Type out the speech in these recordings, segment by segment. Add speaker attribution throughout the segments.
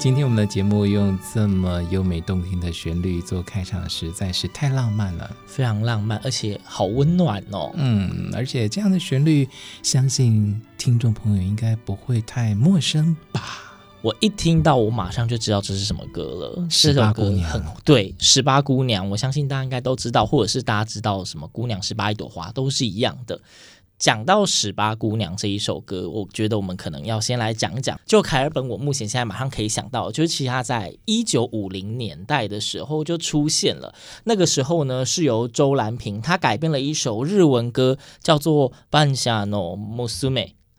Speaker 1: 今天我们的节目用这么优美动听的旋律做开场，实在是太浪漫了，
Speaker 2: 非常浪漫，而且好温暖哦。
Speaker 1: 嗯，而且这样的旋律，相信听众朋友应该不会太陌生吧？
Speaker 2: 我一听到，我马上就知道这是什么歌了。
Speaker 1: 十八姑娘，
Speaker 2: 很对，十八姑娘，我相信大家应该都知道，或者是大家知道什么姑娘十八一朵花，都是一样的。讲到《十八姑娘》这一首歌，我觉得我们可能要先来讲讲。就凯尔本，我目前现在马上可以想到，就是其实他在一九五零年代的时候就出现了。那个时候呢，是由周蓝萍他改编了一首日文歌，叫做《半夏の娘》。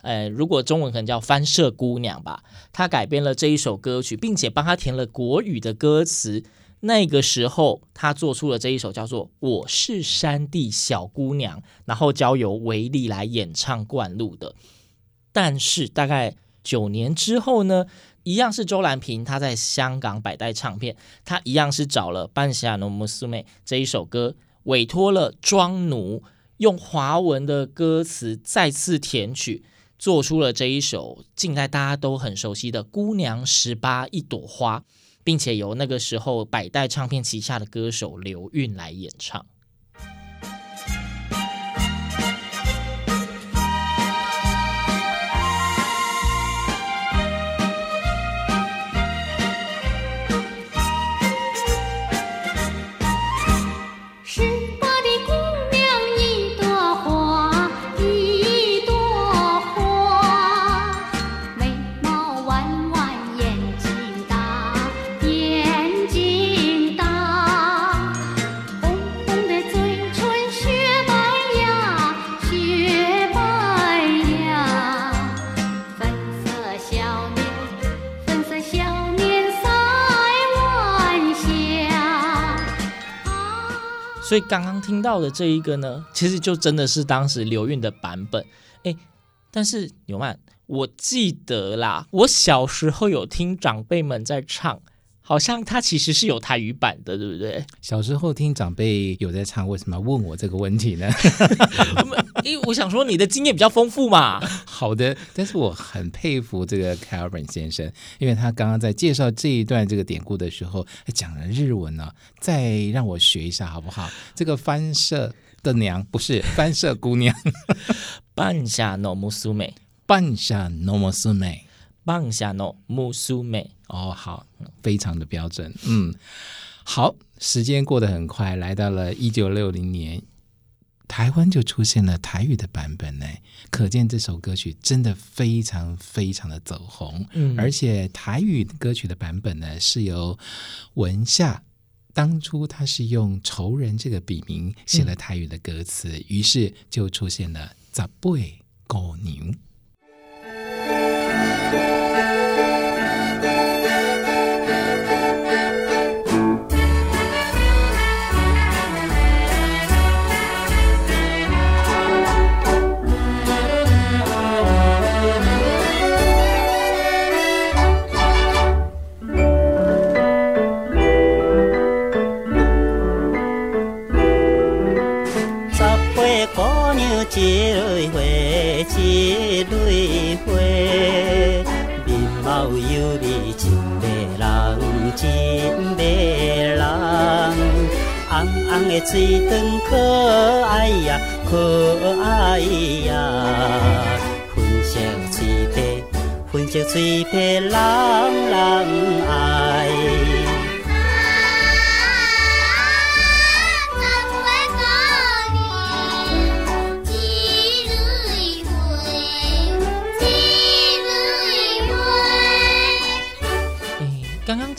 Speaker 2: 呃，如果中文可能叫《翻社姑娘》吧。她改编了这一首歌曲，并且帮她填了国语的歌词。那个时候，他做出了这一首叫做《我是山地小姑娘》，然后交由维利来演唱灌录的。但是大概九年之后呢，一样是周蓝萍，他在香港百代唱片，他一样是找了《半夏の娘》这一首歌，委托了庄奴用华文的歌词再次填曲，做出了这一首近代大家都很熟悉的《姑娘十八一朵花》。并且由那个时候百代唱片旗下的歌手刘韵来演唱。所以刚刚听到的这一个呢，其实就真的是当时刘韵的版本，哎，但是纽曼，我记得啦，我小时候有听长辈们在唱。好像它其实是有台语版的，对不对？
Speaker 1: 小时候听长辈有在唱，为什么要问我这个问题呢？
Speaker 2: 因为我想说你的经验比较丰富嘛。
Speaker 1: 好的，但是我很佩服这个凯尔本先生，因为他刚刚在介绍这一段这个典故的时候，讲了日文呢、啊，再让我学一下好不好？这个番社的娘不是番社姑娘，
Speaker 2: 半夏の娘，
Speaker 1: 半夏の娘。
Speaker 2: 半夏の娘
Speaker 1: 哦，好，非常的标准。嗯，好，时间过得很快，来到了一九六零年， 台湾就出现了台语的版本呢。可见这首歌曲真的非常非常的走红。嗯，而且台语歌曲的版本呢，是由文夏当初他是用仇人这个笔名写了台语的歌词，嗯、于是就出现了十八姑娘。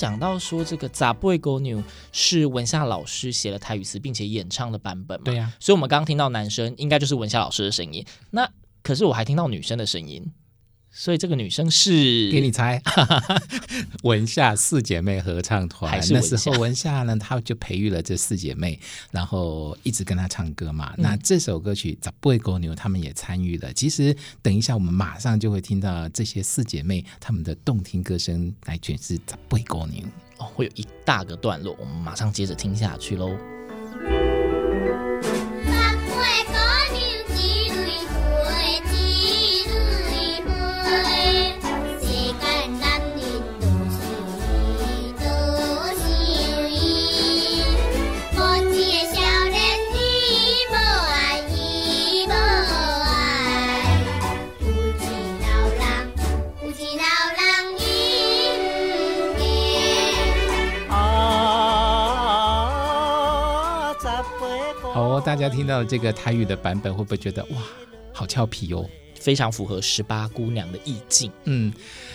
Speaker 2: 讲到说这个《十八姑娘》是文夏老师写了台语词并且演唱的版本嘛？
Speaker 1: 对呀、啊，
Speaker 2: 所以我们刚刚听到男生应该就是文夏老师的声音。那可是我还听到女生的声音。所以这个女生是
Speaker 1: 给你猜，文夏四姐妹合唱团。那时候文夏呢，她就培育了这四姐妹，然后一直跟她唱歌嘛。嗯、那这首歌曲《十八姑娘》他们也参与了。其实等一下我们马上就会听到这些四姐妹她们的动听歌声来诠释《十八姑娘》
Speaker 2: 哦，会有一大个段落，我们马上接着听下去喽。
Speaker 1: 大家听到这个台语的版本，会不会觉得哇，好俏皮哦？
Speaker 2: 非常符合十八姑娘的意境。
Speaker 1: 嗯，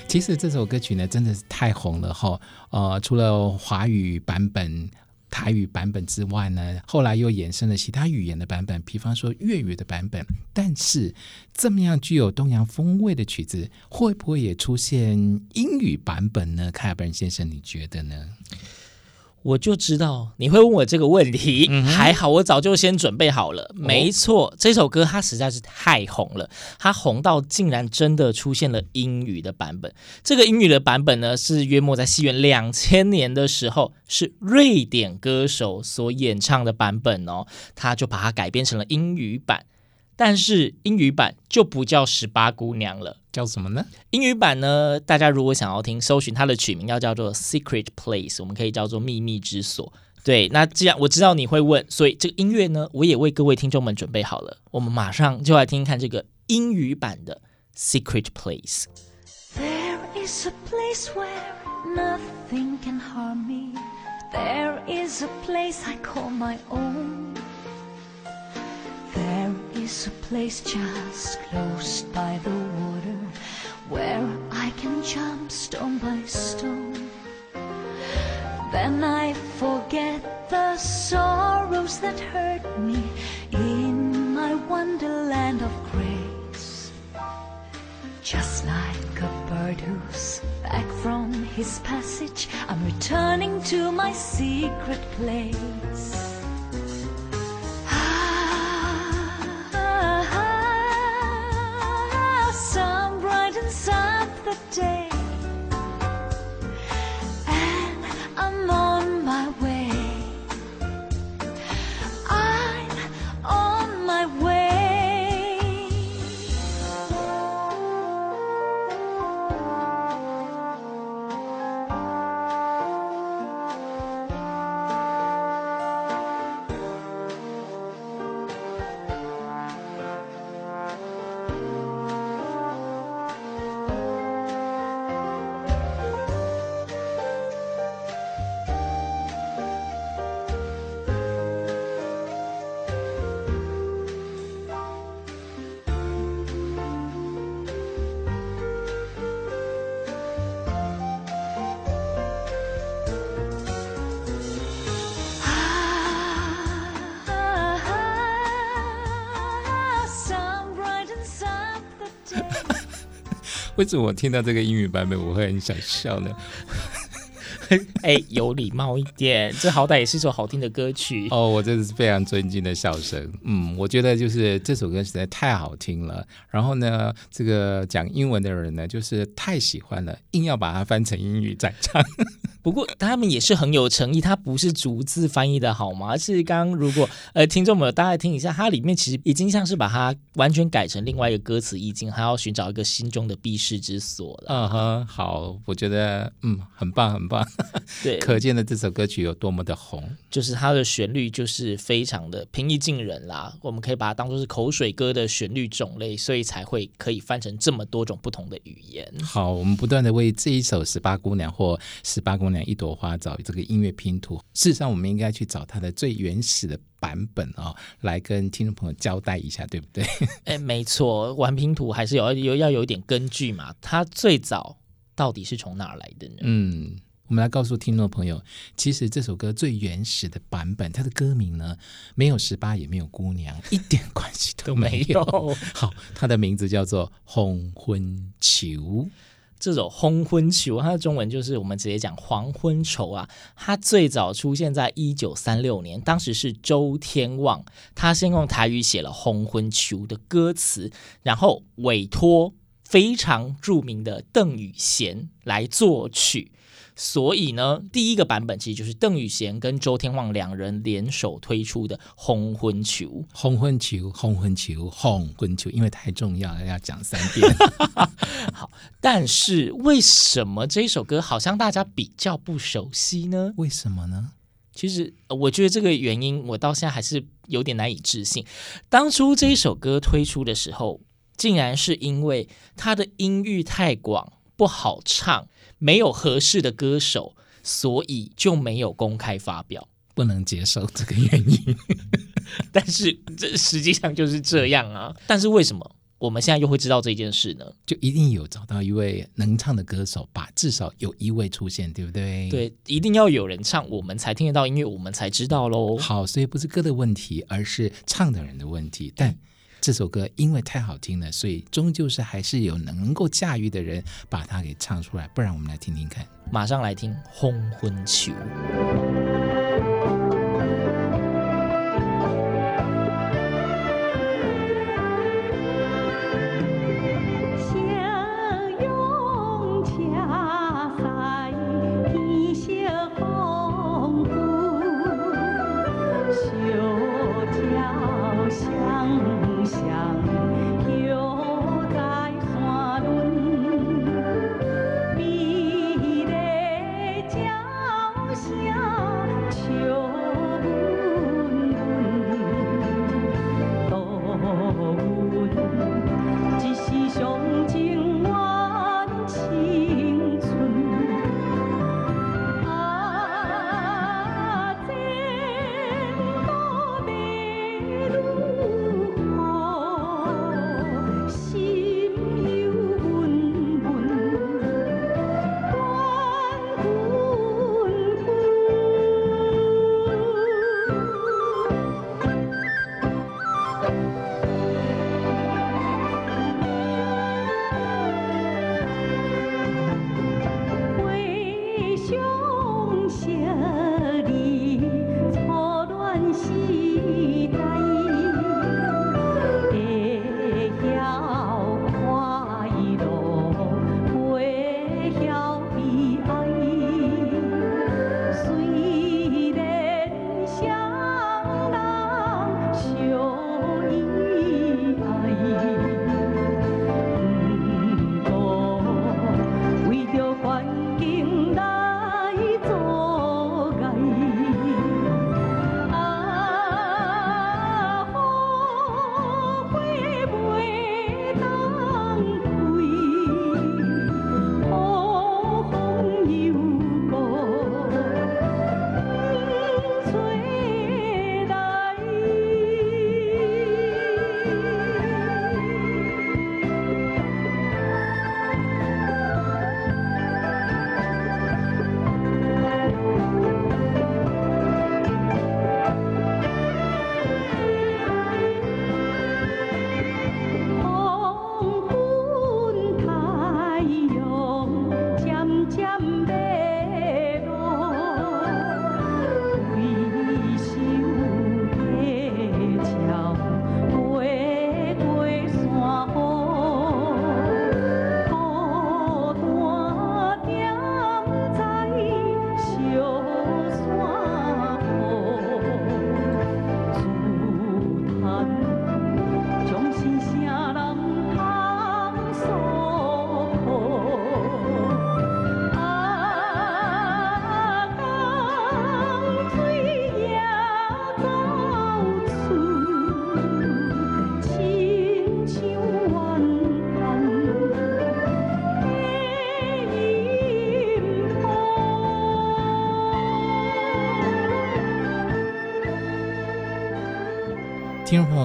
Speaker 1: 其实这首歌曲呢，真的是太红了哈。呃，除了华语版本、台语版本之外呢，后来又衍生了其他语言的版本，比方说粤语的版本。但是这么样具有东洋风味的曲子，会不会也出现英语版本呢？凯尔本先生，你觉得呢？
Speaker 2: 我就知道你会问我这个问题，嗯、还好我早就先准备好了。哦、没错，这首歌它实在是太红了，它红到竟然真的出现了英语的版本。这个英语的版本呢，是约莫在西元两千年的时候，是瑞典歌手所演唱的版本哦，他就把它改编成了英语版。但是英语版就不叫十八姑娘了，
Speaker 1: 叫什么呢？
Speaker 2: 英语版呢？大家如果想要听，搜寻它的取名要叫做 Secret Place，我们可以叫做秘密之所。对，那既然我知道你会问，所以这个音乐呢，我也为各位听众们准备好了。我们马上就来听看这个英语版的 Secret Place。There is a place where nothing can harm me. There is a place I call my own. Is a place just close by the water where I can jump stone by stone. Then I forget the sorrows that hurt me in my wonderland of grace. Just like a bird who's back from his passage, I'm returning to my secret place.
Speaker 1: 为什么我听到这个英语版本我会很想笑呢？
Speaker 2: 哎、欸，有礼貌一点，这好歹也是一首好听的歌曲
Speaker 1: 哦。我真的是非常尊敬的笑声。嗯，我觉得就是这首歌实在太好听了。然后呢，这个讲英文的人呢，就是太喜欢了，硬要把它翻成英语再唱。
Speaker 2: 不过他们也是很有诚意，他不是逐字翻译的好吗？是刚刚如果呃听众们大概听一下，它里面其实已经像是把它完全改成另外一个歌词意境，还要寻找一个心中的避世之所了。
Speaker 1: 嗯哼，好，我觉得嗯很棒很棒，
Speaker 2: 对，
Speaker 1: 可见的这首歌曲有多么的红，
Speaker 2: 就是它的旋律就是非常的平易近人啦，我们可以把它当做是口水歌的旋律种类，所以才会可以翻成这么多种不同的语言。
Speaker 1: 好，我们不断的为这一首《十八姑娘》或《十八姑娘一朵花》找这个音乐拼图。事实上，我们应该去找它的最原始的版本啊、哦，来跟听众朋友交代一下，对不对？
Speaker 2: 哎，没错，玩拼图还是有有要有一点根据嘛。它最早到底是从哪儿来的呢？嗯，
Speaker 1: 我们来告诉听众朋友，其实这首歌最原始的版本，它的歌名呢，没有十八，也没有姑娘，一点关系都没有。好，它的名字叫做《红昏秋》。
Speaker 2: 这首《黄昏球》，它的中文就是我们直接讲黄昏愁啊。它最早出现在一九三六年，当时是周天旺，他先用台语写了《黄昏球》的歌词，然后委托非常著名的邓雨贤来作曲。所以呢，第一个版本其实就是邓宇贤跟周天旺两人联手推出的《红昏球》。
Speaker 1: 红昏球，红昏球，红昏球，因为太重要了，要讲三遍。
Speaker 2: 好，但是为什么这首歌好像大家比较不熟悉呢？
Speaker 1: 为什么呢？
Speaker 2: 其实我觉得这个原因，我到现在还是有点难以置信。当初这一首歌推出的时候，竟然是因为它的音域太广，不好唱。没有合适的歌手，所以就没有公开发表，
Speaker 1: 不能接受这个原因。
Speaker 2: 但是这实际上就是这样啊！但是为什么我们现在又会知道这件事呢？
Speaker 1: 就一定有找到一位能唱的歌手吧，至少有一位出现，对不对？
Speaker 2: 对，一定要有人唱，我们才听得到音乐，我们才知道喽。
Speaker 1: 好，所以不是歌的问题，而是唱的人的问题。但这首歌因为太好听了，所以终究是还是有能够驾驭的人把它给唱出来。不然我们来听听看，
Speaker 2: 马上来听《红昏秋》。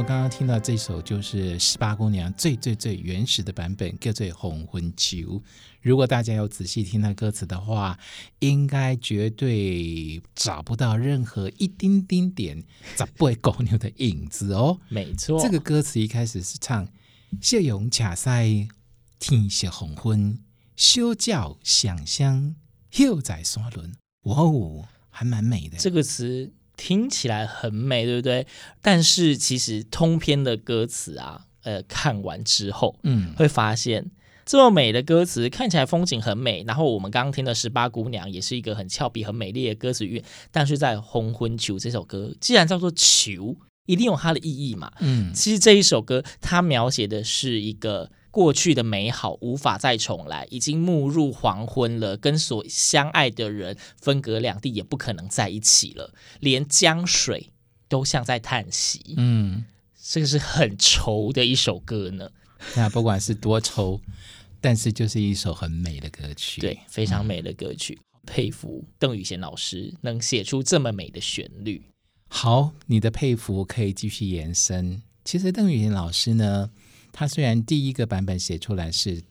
Speaker 1: 刚刚听到这首就是十八姑娘最最最原始的版本，叫做《红昏球》。如果大家有仔细听那歌词的话，应该绝对找不到任何一丁丁点十八姑娘的影子哦。
Speaker 2: 没错，
Speaker 1: 这个歌词一开始是唱“谢勇卡塞，天色黄昏，小鸟响声，响在山仑”。哇哦，还蛮美的。
Speaker 2: 这个词。听起来很美，对不对？但是其实通篇的歌词啊，呃，看完之后，嗯，会发现这么美的歌词，看起来风景很美。然后我们刚刚听的《十八姑娘》也是一个很俏皮、很美丽的歌词韵。但是在《红昏球》这首歌，既然叫做球，一定有它的意义嘛。嗯，其实这一首歌它描写的是一个。过去的美好无法再重来，已经暮入黄昏了，跟所相爱的人分隔两地，也不可能在一起了，连江水都像在叹息。嗯，这个是很愁的一首歌呢。
Speaker 1: 那不管是多愁，但是就是一首很美的歌曲，
Speaker 2: 对，非常美的歌曲。嗯，佩服邓雨贤老师能写出这么美的旋律。
Speaker 1: 好，你的佩服可以继续延伸。其实邓雨贤老师呢，他虽然第一个版本写出来是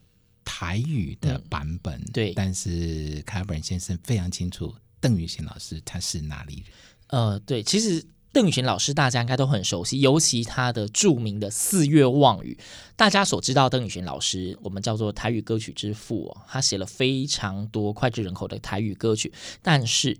Speaker 1: 台语的版本，嗯、对，但是凯尔本先生非常清楚邓雨贤老师他是哪里人。
Speaker 2: 呃，对，其实邓雨贤老师大家应该都很熟悉，尤其他的著名的《四月望雨》，大家所知道邓雨贤老师，我们叫做台语歌曲之父哦，他写了非常多脍炙人口的台语歌曲，但是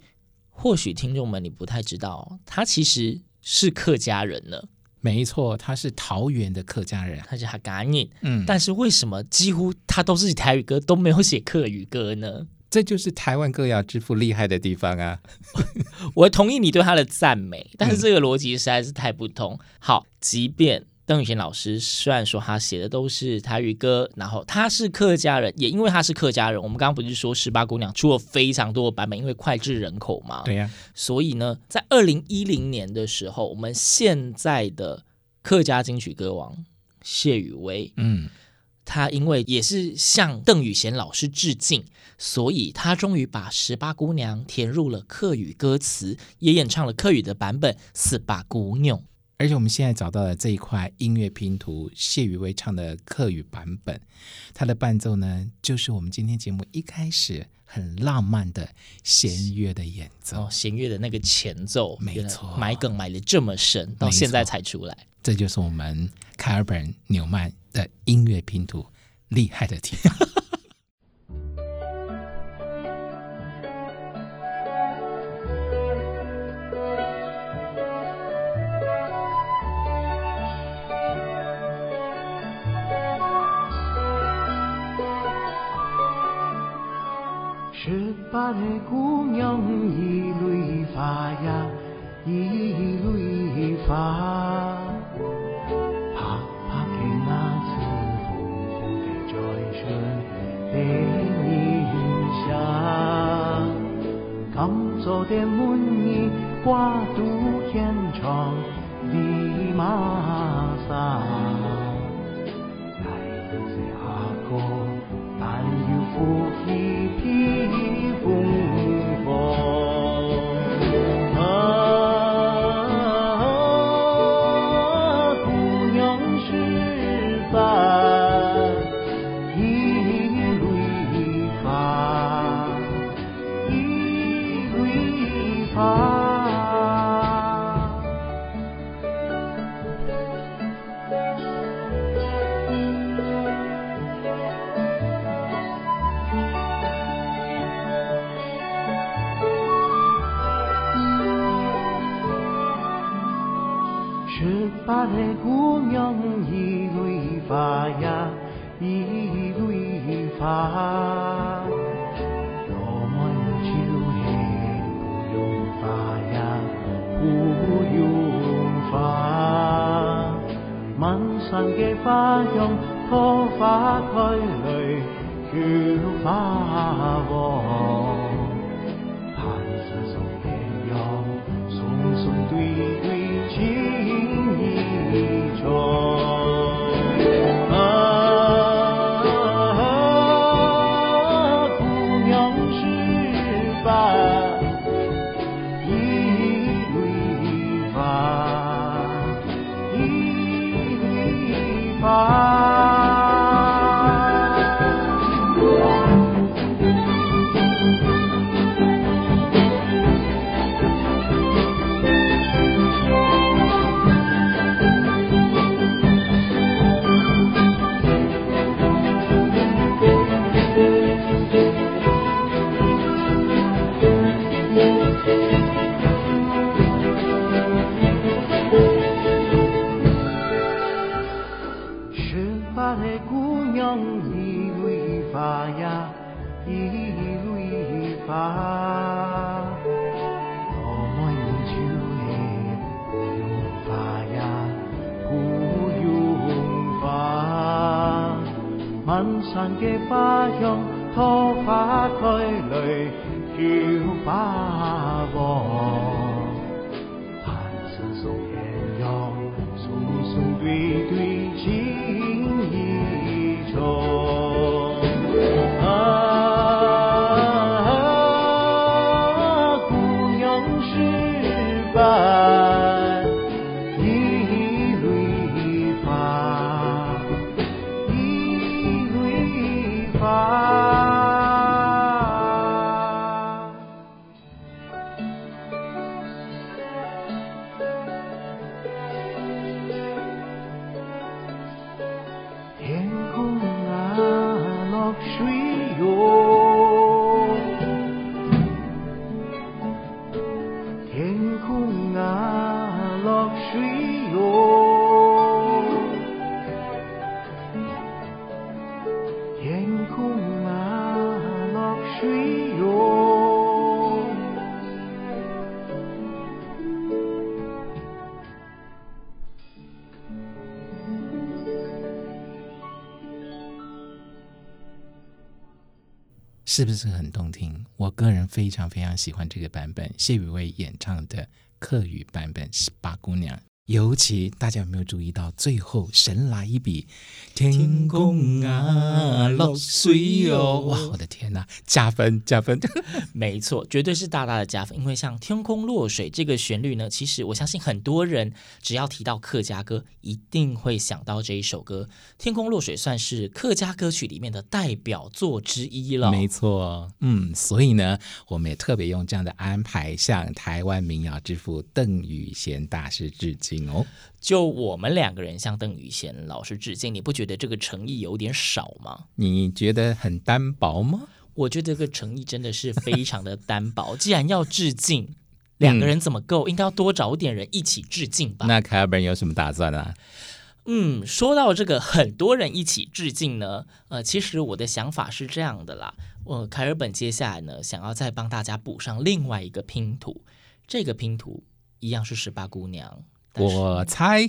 Speaker 2: 或许听众们你不太知道，他其实是客家人呢。
Speaker 1: 没错，他是桃园的客家人，
Speaker 2: 他是哈嘎念。嗯，但是为什么几乎他都是台语歌，都没有写客语歌呢？
Speaker 1: 这就是台湾歌谣之父厉害的地方啊！
Speaker 2: 我同意你对他的赞美，但是这个逻辑实在是太不通。嗯、好，即便邓雨贤老师虽然说他写的都是台语歌，然后他是客家人，也因为他是客家人，我们刚刚不是说十八姑娘出了非常多的版本，因为脍炙人口嘛。
Speaker 1: 对呀、啊，
Speaker 2: 所以呢，在二零一零年的时候，我们现在的客家金曲歌王谢宇威，嗯，他因为也是向邓雨贤老师致敬，所以他终于把十八姑娘填入了客语歌词，也演唱了客语的版本《十八姑娘》。
Speaker 1: 而且我们现在找到的这一块音乐拼图，谢宇威唱的客语版本，它的伴奏呢，就是我们今天节目一开始很浪漫的弦乐的演奏。哦，
Speaker 2: 弦乐的那个前奏，
Speaker 1: 没错，
Speaker 2: 埋梗埋的这么深，到现在才出来，
Speaker 1: 这就是我们凯尔本纽曼的音乐拼图厉害的地方。
Speaker 3: 十八个姑娘一蕊花呀，一蕊花，啪啪给那次风风给转身被你下，刚走的门里花都天长地马桑，来的是阿哥，但有福十八的姑娘一缕发呀一缕发若问秋月不用花呀不用花满山的花香桃花开来又花落盼你送此也要匆匆对
Speaker 1: 是不是很动听？我个人非常非常喜欢这个版本，谢雨薇演唱的客语版本《十八姑娘》。尤其大家有没有注意到，最后神来一笔，天空啊落水哦！哇，我的天哪，加分加分！
Speaker 2: 没错，绝对是大大的加分。因为像“天空落水”这个旋律呢，其实我相信很多人只要提到客家歌，一定会想到这一首歌。《天空落水》算是客家歌曲里面的代表作之一了。
Speaker 1: 没错，嗯，所以呢，我们也特别用这样的安排，向台湾民谣之父邓雨贤大师致敬哦。
Speaker 2: 就我们两个人向邓宇贤老师致敬，你不觉得这个诚意有点少吗？
Speaker 1: 你觉得很单薄吗？
Speaker 2: 我觉得这个诚意真的是非常的单薄。既然要致敬，两个人怎么够？嗯、应该要多找点人一起致敬吧。
Speaker 1: 那凯尔本有什么打算啊？
Speaker 2: 嗯，说到这个很多人一起致敬呢，呃，其实我的想法是这样的啦。我、呃、凯尔本接下来呢，想要再帮大家补上另外一个拼图，这个拼图一样是十八姑娘。
Speaker 1: 我猜，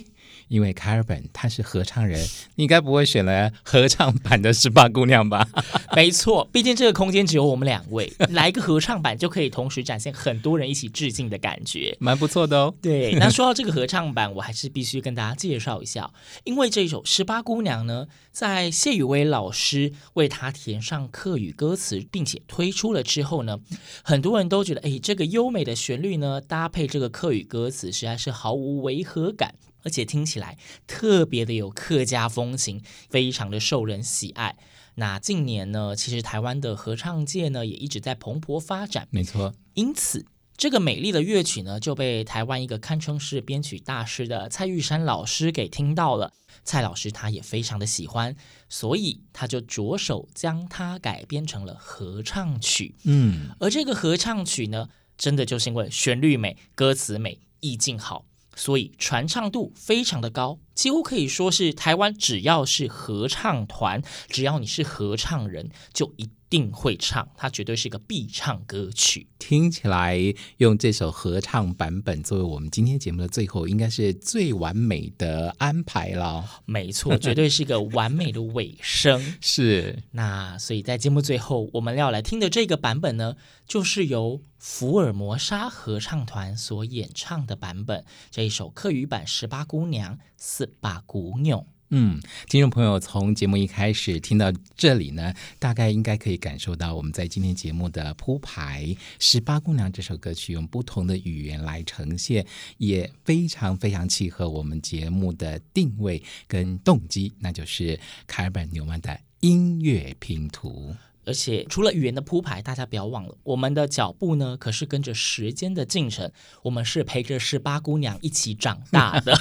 Speaker 1: 因为卡尔本他是合唱人，你该不会选了合唱版的《十八姑娘》吧？
Speaker 2: 没错，毕竟这个空间只有我们两位，来一个合唱版就可以同时展现很多人一起致敬的感觉，
Speaker 1: 蛮不错的哦。
Speaker 2: 对，那说到这个合唱版，我还是必须跟大家介绍一下，因为这首《十八姑娘》呢，在谢雨薇老师为他填上课语歌词，并且推出了之后呢，很多人都觉得，哎，这个优美的旋律呢，搭配这个课语歌词，实在是毫无违和感，而且听起来特别的有客家风情，非常的受人喜爱。那近年呢，其实台湾的合唱界呢也一直在蓬勃发展，
Speaker 1: 没错。
Speaker 2: 因此，这个美丽的乐曲呢就被台湾一个堪称是编曲大师的蔡玉山老师给听到了。蔡老师他也非常的喜欢，所以他就着手将它改编成了合唱曲。
Speaker 1: 嗯，
Speaker 2: 而这个合唱曲呢，真的就是因为旋律美、歌词美。意境好，所以传唱度非常的高，几乎可以说是台湾只要是合唱团，只要你是合唱人，就一定会唱，它绝对是一个必唱歌曲。
Speaker 1: 听起来用这首合唱版本作为我们今天节目的最后，应该是最完美的安排了。
Speaker 2: 没错，绝对是一个完美的尾声。
Speaker 1: 是，
Speaker 2: 那所以在节目最后，我们要来听的这个版本呢，就是由福尔摩沙合唱团所演唱的版本，这一首客语版《十八姑娘》四八姑娘。
Speaker 1: 嗯，听众朋友从节目一开始听到这里呢，大概应该可以感受到我们在今天节目的铺排，《十八姑娘》这首歌曲用不同的语言来呈现，也非常非常契合我们节目的定位跟动机，那就是卡尔本纽曼的音乐拼图。
Speaker 2: 而且除了语言的铺排，大家不要忘了，我们的脚步呢，可是跟着时间的进程，我们是陪着十八姑娘一起长大的。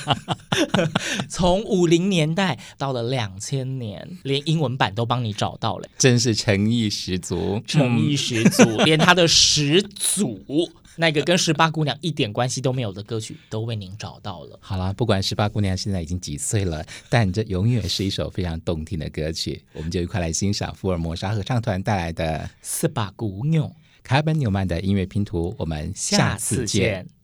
Speaker 2: 从五零年代到了两千年，连英文版都帮你找到了，
Speaker 1: 真是诚意十足，
Speaker 2: 诚意十足，嗯、连他的始祖。那个跟十八姑娘一点关系都没有的歌曲，都为您找到了。
Speaker 1: 好了，不管十八姑娘现在已经几岁了，但这永远是一首非常动听的歌曲。我们就一块来欣赏福尔摩沙合唱团带来的《
Speaker 2: 十八姑娘》，
Speaker 1: 卡本纽曼的音乐拼图。我们下次
Speaker 4: 见。